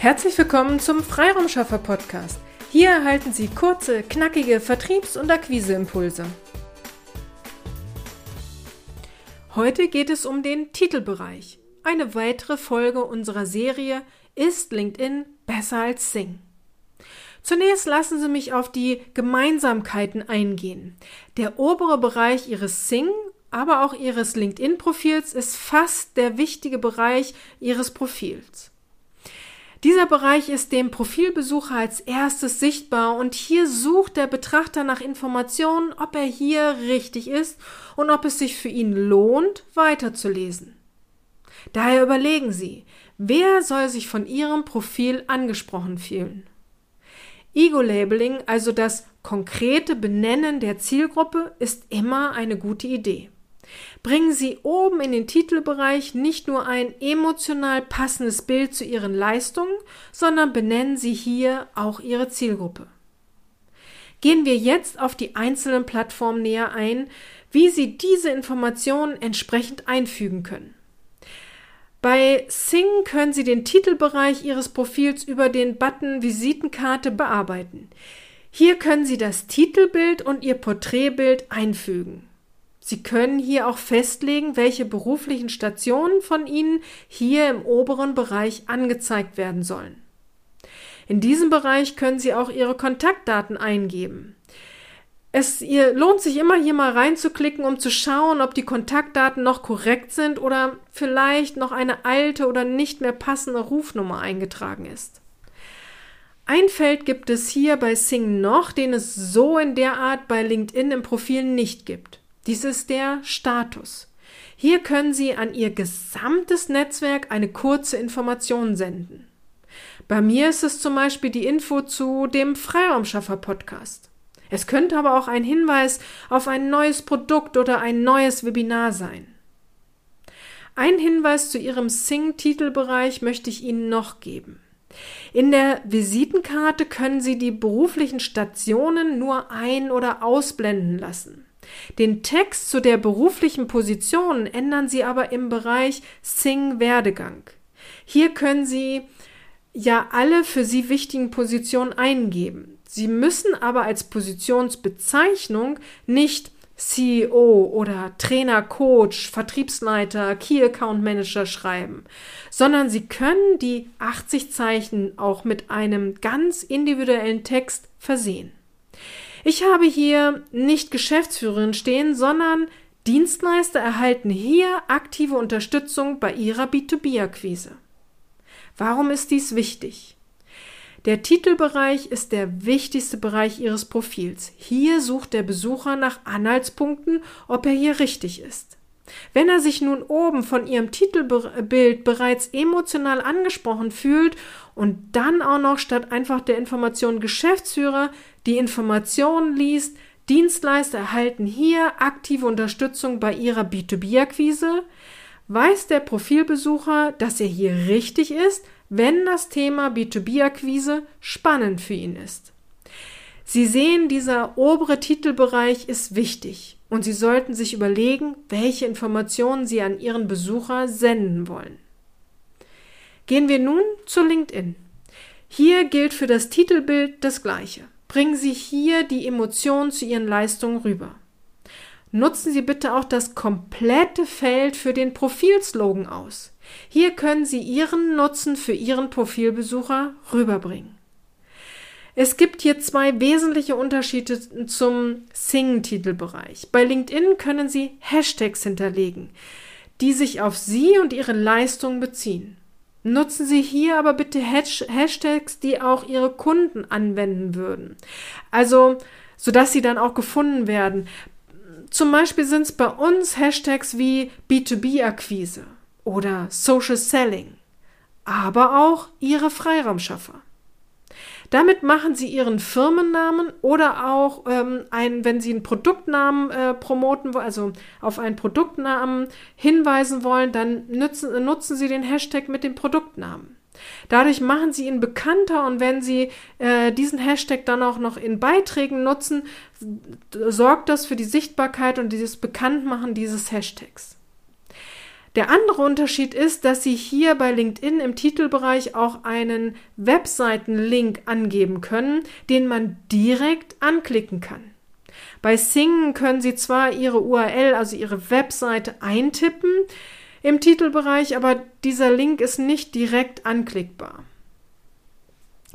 Herzlich willkommen zum Freiraumschaffer Podcast. Hier erhalten Sie kurze, knackige Vertriebs- und Akquiseimpulse. Heute geht es um den Titelbereich. Eine weitere Folge unserer Serie Ist LinkedIn besser als Sing? Zunächst lassen Sie mich auf die Gemeinsamkeiten eingehen. Der obere Bereich Ihres Sing, aber auch Ihres LinkedIn-Profils ist fast der wichtige Bereich Ihres Profils. Dieser Bereich ist dem Profilbesucher als erstes sichtbar und hier sucht der Betrachter nach Informationen, ob er hier richtig ist und ob es sich für ihn lohnt, weiterzulesen. Daher überlegen Sie, wer soll sich von Ihrem Profil angesprochen fühlen? Ego-Labeling, also das konkrete Benennen der Zielgruppe, ist immer eine gute Idee. Bringen Sie oben in den Titelbereich nicht nur ein emotional passendes Bild zu Ihren Leistungen, sondern benennen Sie hier auch Ihre Zielgruppe. Gehen wir jetzt auf die einzelnen Plattformen näher ein, wie Sie diese Informationen entsprechend einfügen können. Bei Sing können Sie den Titelbereich Ihres Profils über den Button Visitenkarte bearbeiten. Hier können Sie das Titelbild und Ihr Porträtbild einfügen. Sie können hier auch festlegen, welche beruflichen Stationen von Ihnen hier im oberen Bereich angezeigt werden sollen. In diesem Bereich können Sie auch Ihre Kontaktdaten eingeben. Es ihr lohnt sich immer hier mal reinzuklicken, um zu schauen, ob die Kontaktdaten noch korrekt sind oder vielleicht noch eine alte oder nicht mehr passende Rufnummer eingetragen ist. Ein Feld gibt es hier bei Sing noch, den es so in der Art bei LinkedIn im Profil nicht gibt. Dies ist der Status. Hier können Sie an Ihr gesamtes Netzwerk eine kurze Information senden. Bei mir ist es zum Beispiel die Info zu dem Freiraumschaffer Podcast. Es könnte aber auch ein Hinweis auf ein neues Produkt oder ein neues Webinar sein. Ein Hinweis zu Ihrem Sing-Titelbereich möchte ich Ihnen noch geben. In der Visitenkarte können Sie die beruflichen Stationen nur ein- oder ausblenden lassen. Den Text zu der beruflichen Position ändern Sie aber im Bereich Sing Werdegang. Hier können Sie ja alle für Sie wichtigen Positionen eingeben. Sie müssen aber als Positionsbezeichnung nicht CEO oder Trainer, Coach, Vertriebsleiter, Key Account Manager schreiben, sondern Sie können die 80 Zeichen auch mit einem ganz individuellen Text versehen. Ich habe hier nicht Geschäftsführerin stehen, sondern Dienstleister erhalten hier aktive Unterstützung bei ihrer B2B-Akquise. Warum ist dies wichtig? Der Titelbereich ist der wichtigste Bereich Ihres Profils. Hier sucht der Besucher nach Anhaltspunkten, ob er hier richtig ist. Wenn er sich nun oben von Ihrem Titelbild bereits emotional angesprochen fühlt und dann auch noch statt einfach der Information Geschäftsführer die Information liest, Dienstleister erhalten hier aktive Unterstützung bei ihrer B2B-Akquise, weiß der Profilbesucher, dass er hier richtig ist, wenn das Thema B2B-Akquise spannend für ihn ist. Sie sehen, dieser obere Titelbereich ist wichtig und Sie sollten sich überlegen, welche Informationen Sie an Ihren Besucher senden wollen. Gehen wir nun zu LinkedIn. Hier gilt für das Titelbild das Gleiche. Bringen Sie hier die Emotionen zu Ihren Leistungen rüber. Nutzen Sie bitte auch das komplette Feld für den Profilslogan aus. Hier können Sie Ihren Nutzen für Ihren Profilbesucher rüberbringen. Es gibt hier zwei wesentliche Unterschiede zum Sing-Titelbereich. Bei LinkedIn können Sie Hashtags hinterlegen, die sich auf Sie und Ihre Leistungen beziehen. Nutzen Sie hier aber bitte Hashtags, die auch Ihre Kunden anwenden würden. Also, sodass sie dann auch gefunden werden. Zum Beispiel sind es bei uns Hashtags wie B2B-Akquise oder Social Selling, aber auch Ihre Freiraumschaffer. Damit machen Sie Ihren Firmennamen oder auch ähm, ein, wenn Sie einen Produktnamen äh, promoten, also auf einen Produktnamen hinweisen wollen, dann nutzen, nutzen Sie den Hashtag mit dem Produktnamen. Dadurch machen Sie ihn bekannter und wenn Sie äh, diesen Hashtag dann auch noch in Beiträgen nutzen, sorgt das für die Sichtbarkeit und dieses Bekanntmachen dieses Hashtags. Der andere Unterschied ist, dass Sie hier bei LinkedIn im Titelbereich auch einen Webseitenlink angeben können, den man direkt anklicken kann. Bei Sing können Sie zwar Ihre URL, also Ihre Webseite eintippen im Titelbereich, aber dieser Link ist nicht direkt anklickbar.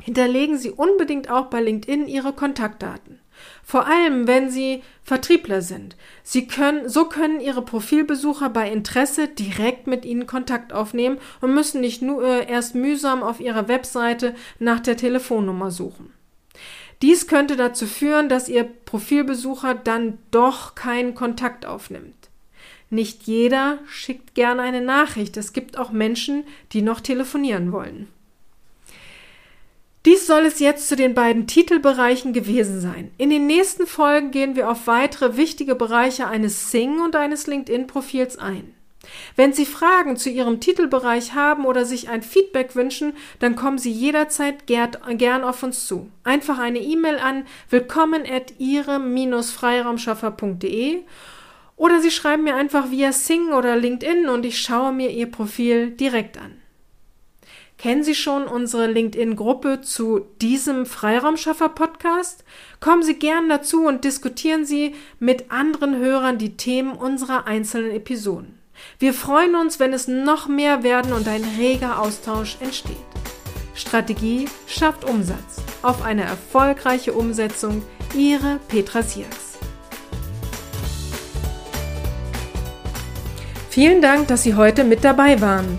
Hinterlegen Sie unbedingt auch bei LinkedIn Ihre Kontaktdaten. Vor allem, wenn Sie Vertriebler sind. Sie können, so können Ihre Profilbesucher bei Interesse direkt mit Ihnen Kontakt aufnehmen und müssen nicht nur äh, erst mühsam auf Ihrer Webseite nach der Telefonnummer suchen. Dies könnte dazu führen, dass Ihr Profilbesucher dann doch keinen Kontakt aufnimmt. Nicht jeder schickt gerne eine Nachricht. Es gibt auch Menschen, die noch telefonieren wollen. Dies soll es jetzt zu den beiden Titelbereichen gewesen sein. In den nächsten Folgen gehen wir auf weitere wichtige Bereiche eines Sing- und eines LinkedIn-Profils ein. Wenn Sie Fragen zu Ihrem Titelbereich haben oder sich ein Feedback wünschen, dann kommen Sie jederzeit gern auf uns zu. Einfach eine E-Mail an willkommen at ihrem-freiraumschaffer.de oder Sie schreiben mir einfach via Sing oder LinkedIn und ich schaue mir Ihr Profil direkt an. Kennen Sie schon unsere LinkedIn-Gruppe zu diesem Freiraumschaffer-Podcast? Kommen Sie gern dazu und diskutieren Sie mit anderen Hörern die Themen unserer einzelnen Episoden. Wir freuen uns, wenn es noch mehr werden und ein reger Austausch entsteht. Strategie schafft Umsatz. Auf eine erfolgreiche Umsetzung. Ihre Petra Sierks. Vielen Dank, dass Sie heute mit dabei waren.